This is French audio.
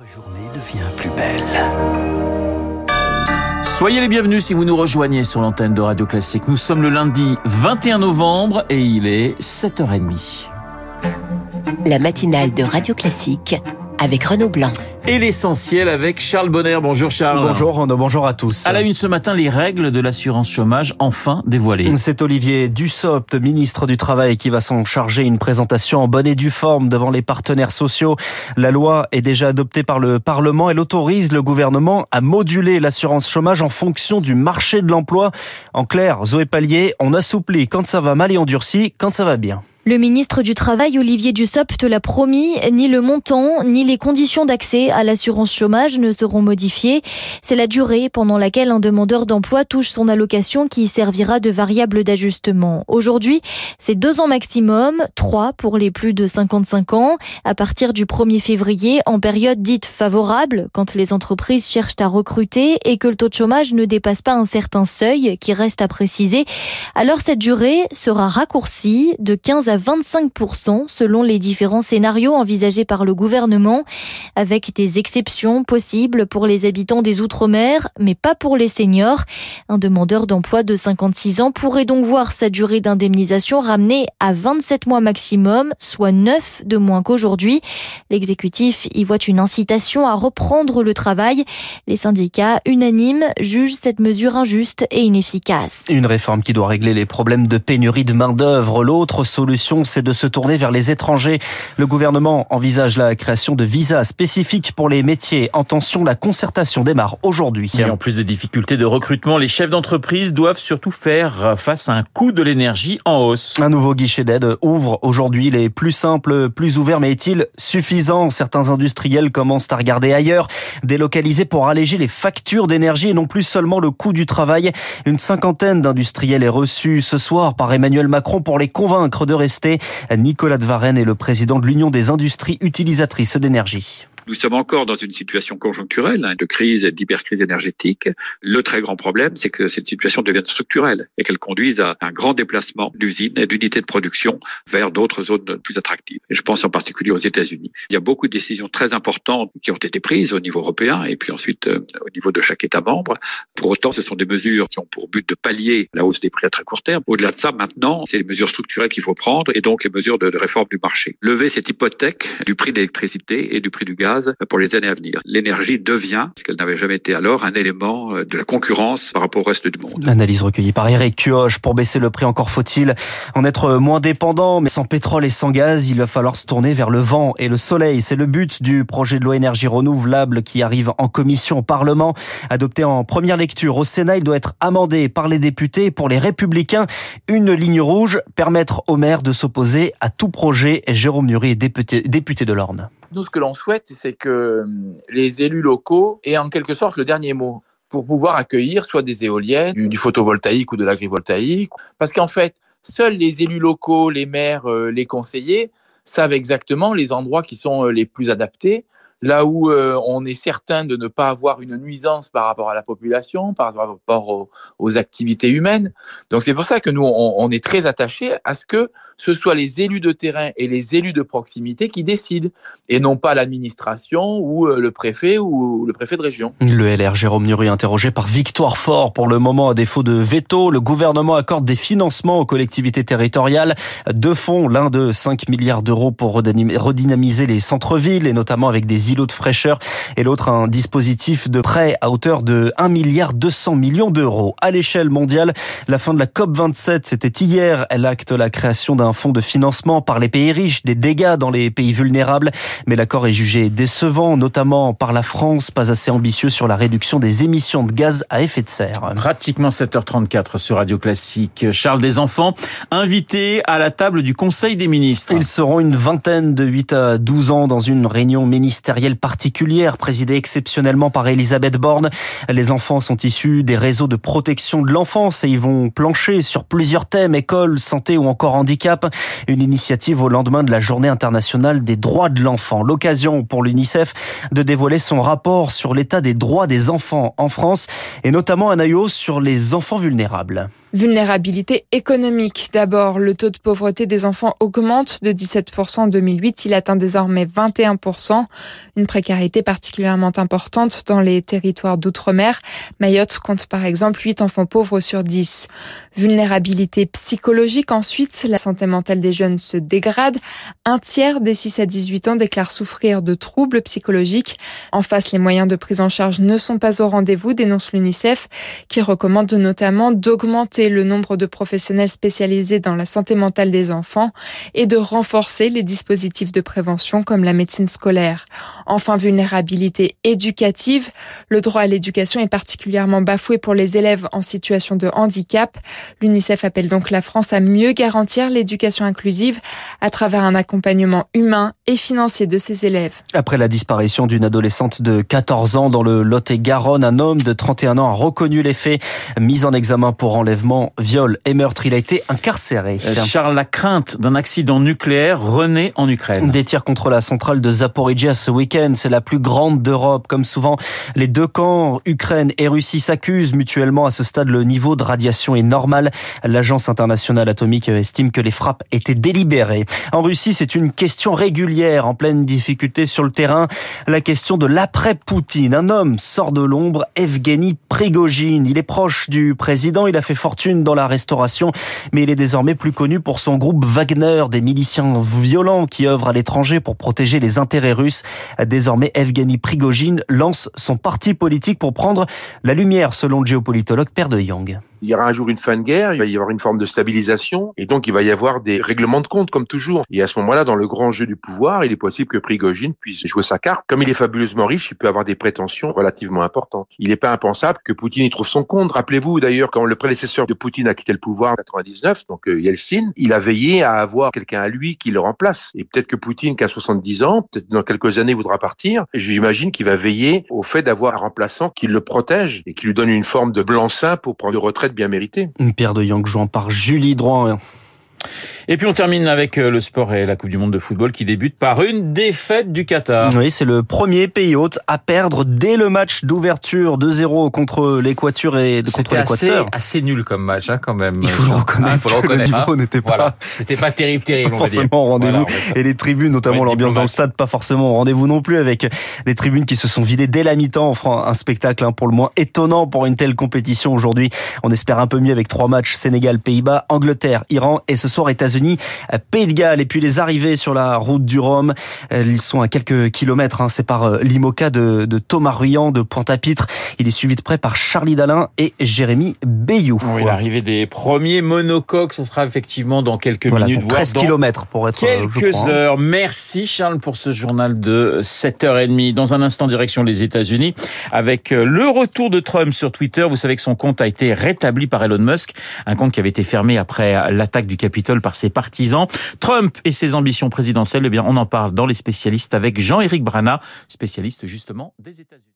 Votre journée devient plus belle. Soyez les bienvenus si vous nous rejoignez sur l'antenne de Radio Classique. Nous sommes le lundi 21 novembre et il est 7h30. La matinale de Radio Classique avec Renaud Blanc. Et l'essentiel avec Charles Bonner. Bonjour Charles. Bonjour Renaud, bonjour à tous. À la une ce matin, les règles de l'assurance chômage enfin dévoilées. C'est Olivier Dussopt, ministre du Travail, qui va s'en charger une présentation en bonne et due forme devant les partenaires sociaux. La loi est déjà adoptée par le Parlement. Elle autorise le gouvernement à moduler l'assurance chômage en fonction du marché de l'emploi. En clair, Zoé Pallier, on assouplit quand ça va mal et on durcit quand ça va bien. Le ministre du Travail, Olivier Dussopt, l'a promis, ni le montant, ni les conditions d'accès à l'assurance chômage ne seront modifiées. C'est la durée pendant laquelle un demandeur d'emploi touche son allocation qui servira de variable d'ajustement. Aujourd'hui, c'est deux ans maximum, trois pour les plus de 55 ans, à partir du 1er février, en période dite favorable, quand les entreprises cherchent à recruter et que le taux de chômage ne dépasse pas un certain seuil qui reste à préciser. Alors cette durée sera raccourcie de 15 à 25% selon les différents scénarios envisagés par le gouvernement, avec des exceptions possibles pour les habitants des Outre-mer, mais pas pour les seniors. Un demandeur d'emploi de 56 ans pourrait donc voir sa durée d'indemnisation ramenée à 27 mois maximum, soit 9 de moins qu'aujourd'hui. L'exécutif y voit une incitation à reprendre le travail. Les syndicats unanimes jugent cette mesure injuste et inefficace. Une réforme qui doit régler les problèmes de pénurie de main-d'œuvre. L'autre solution, c'est de se tourner vers les étrangers. Le gouvernement envisage la création de visas spécifiques pour les métiers en tension. La concertation démarre aujourd'hui. Et en plus des difficultés de recrutement, les chefs d'entreprise doivent surtout faire face à un coût de l'énergie en hausse. Un nouveau guichet d'aide ouvre aujourd'hui. Il est plus simple, plus ouvert, mais est-il suffisant? Certains industriels commencent à regarder ailleurs, délocaliser pour alléger les factures d'énergie et non plus seulement le coût du travail. Une cinquantaine d'industriels est reçue ce soir par Emmanuel Macron pour les convaincre de rester. Nicolas de Varenne est le président de l'Union des industries utilisatrices d'énergie. Nous sommes encore dans une situation conjoncturelle, hein, de crise d'hypercrise énergétique. Le très grand problème, c'est que cette situation devienne structurelle et qu'elle conduise à un grand déplacement d'usines et d'unités de production vers d'autres zones plus attractives. Je pense en particulier aux États-Unis. Il y a beaucoup de décisions très importantes qui ont été prises au niveau européen et puis ensuite euh, au niveau de chaque État membre. Pour autant, ce sont des mesures qui ont pour but de pallier la hausse des prix à très court terme. Au-delà de ça, maintenant, c'est les mesures structurelles qu'il faut prendre et donc les mesures de, de réforme du marché. Lever cette hypothèque du prix de l'électricité et du prix du gaz pour les années à venir. L'énergie devient, ce qu'elle n'avait jamais été alors, un élément de la concurrence par rapport au reste du monde. Analyse recueillie par Eric Kioche. Pour baisser le prix, encore faut-il en être moins dépendant. Mais sans pétrole et sans gaz, il va falloir se tourner vers le vent et le soleil. C'est le but du projet de loi énergie renouvelable qui arrive en commission au Parlement. Adopté en première lecture au Sénat, il doit être amendé par les députés. Pour les républicains, une ligne rouge, permettre aux maires de s'opposer à tout projet. Jérôme Nury est député, député de l'Orne. Nous, ce que l'on souhaite, c'est que les élus locaux aient en quelque sorte le dernier mot pour pouvoir accueillir soit des éoliennes, du, du photovoltaïque ou de l'agrivoltaïque. Parce qu'en fait, seuls les élus locaux, les maires, les conseillers savent exactement les endroits qui sont les plus adaptés là où euh, on est certain de ne pas avoir une nuisance par rapport à la population, par rapport aux, aux activités humaines. Donc c'est pour ça que nous, on, on est très attachés à ce que ce soit les élus de terrain et les élus de proximité qui décident, et non pas l'administration ou euh, le préfet ou le préfet de région. Le LR Jérôme Nury interrogé par Victoire Fort. Pour le moment, à défaut de veto, le gouvernement accorde des financements aux collectivités territoriales. Deux fonds, l'un de 5 milliards d'euros pour redynamiser les centres-villes, et notamment avec des îlots de fraîcheur, et l'autre un dispositif de prêt à hauteur de 1 milliard 200 millions d'euros. À l'échelle mondiale, la fin de la COP27, c'était hier. Elle acte la création d'un fonds de financement par les pays riches des dégâts dans les pays vulnérables. Mais l'accord est jugé décevant, notamment par la France, pas assez ambitieux sur la réduction des émissions de gaz à effet de serre. Pratiquement 7h34 sur Radio Classique. Charles des enfants, invités à la table du Conseil des ministres. Ils seront une vingtaine de 8 à 12 ans dans une réunion ministérielle particulière présidée exceptionnellement par Elisabeth Borne. Les enfants sont issus des réseaux de protection de l'enfance et ils vont plancher sur plusieurs thèmes, école, santé ou encore handicap. Une initiative au lendemain de la journée internationale des droits de l'enfant. L'occasion pour l'UNICEF de dévoiler son rapport sur l'état des droits des enfants en France et notamment un AIO sur les enfants vulnérables. Vulnérabilité économique. D'abord, le taux de pauvreté des enfants augmente de 17% en 2008. Il atteint désormais 21%. Une précarité particulièrement importante dans les territoires d'outre-mer. Mayotte compte par exemple 8 enfants pauvres sur 10. Vulnérabilité psychologique ensuite, la santé mentale des jeunes se dégrade. Un tiers des 6 à 18 ans déclarent souffrir de troubles psychologiques. En face, les moyens de prise en charge ne sont pas au rendez-vous, dénonce l'UNICEF, qui recommande notamment d'augmenter le nombre de professionnels spécialisés dans la santé mentale des enfants et de renforcer les dispositifs de prévention comme la médecine scolaire. Enfin, vulnérabilité éducative. Le droit à l'éducation est particulièrement bafoué pour les élèves en situation de handicap. L'UNICEF appelle donc la France à mieux garantir l'éducation inclusive à travers un accompagnement humain et financier de ses élèves. Après la disparition d'une adolescente de 14 ans dans le Lot-et-Garonne, un homme de 31 ans a reconnu les faits, mis en examen pour enlèvement, viol et meurtre. Il a été incarcéré. Charles, la crainte d'un accident nucléaire renaît en Ukraine. Des tirs contre la centrale de Zaporizhia ce week-end, c'est la plus grande d'Europe. Comme souvent, les deux camps, Ukraine et Russie, s'accusent mutuellement. À ce stade, le niveau de radiation est normal. L'Agence internationale atomique estime que les frappes étaient délibérées. En Russie, c'est une question régulière, en pleine difficulté sur le terrain. La question de l'après-Poutine. Un homme sort de l'ombre, Evgeny Prigogine. Il est proche du président, il a fait fortune dans la restauration, mais il est désormais plus connu pour son groupe Wagner, des miliciens violents qui œuvrent à l'étranger pour protéger les intérêts russes. Désormais, Evgeny Prigogine lance son parti politique pour prendre la lumière, selon le géopolitologue Père de Yang il y aura un jour une fin de guerre, il va y avoir une forme de stabilisation, et donc il va y avoir des règlements de compte comme toujours. Et à ce moment-là, dans le grand jeu du pouvoir, il est possible que Prigogine puisse jouer sa carte. Comme il est fabuleusement riche, il peut avoir des prétentions relativement importantes. Il n'est pas impensable que Poutine y trouve son compte. Rappelez-vous d'ailleurs, quand le prédécesseur de Poutine a quitté le pouvoir en 99, donc euh, Yeltsin, il a veillé à avoir quelqu'un à lui qui le remplace. Et peut-être que Poutine, qui a 70 ans, peut-être dans quelques années voudra partir, j'imagine qu'il va veiller au fait d'avoir un remplaçant qui le protège et qui lui donne une forme de blanc-seing pour prendre une bien méritée. Une paire de Yang jouant par Julie Droit. Et puis on termine avec euh, le sport et la Coupe du Monde de football qui débute par une défaite du Qatar. Oui, c'est le premier pays hôte à perdre dès le match d'ouverture 2-0 contre l'Équateur et contre l'Équateur. Assez, assez nul comme match hein, quand même. Il faut le reconnaître. Ah, faut le reconnaître. Niveau n'était pas. Voilà. C'était pas terrible, terrible. Pas forcément au rendez-vous. Voilà, et les tribunes, notamment l'ambiance dans le stade, pas forcément au rendez-vous non plus, avec des tribunes qui se sont vidées dès la mi-temps, offrant un spectacle hein, pour le moins étonnant pour une telle compétition aujourd'hui. On espère un peu mieux avec trois matchs Sénégal, Pays-Bas, Angleterre, Iran et ce soir États-Unis. Pays de Galles et puis les arrivées sur la route du Rhum. Ils sont à quelques kilomètres, hein, c'est par l'IMOCA de, de, Thomas Ruyant de Pointe-à-Pitre. Il est suivi de près par Charlie Dalin et Jérémy Bayou. Oui, l'arrivée des premiers monocoques, ce sera effectivement dans quelques voilà, minutes. 13 kilomètres pour être Quelques heures. Merci Charles pour ce journal de 7h30. Dans un instant, direction les États-Unis avec le retour de Trump sur Twitter. Vous savez que son compte a été rétabli par Elon Musk, un compte qui avait été fermé après l'attaque du Capitole par ses partisans. Trump et ses ambitions présidentielles, eh bien, on en parle dans les spécialistes avec Jean-Éric Brana, spécialiste justement des États-Unis.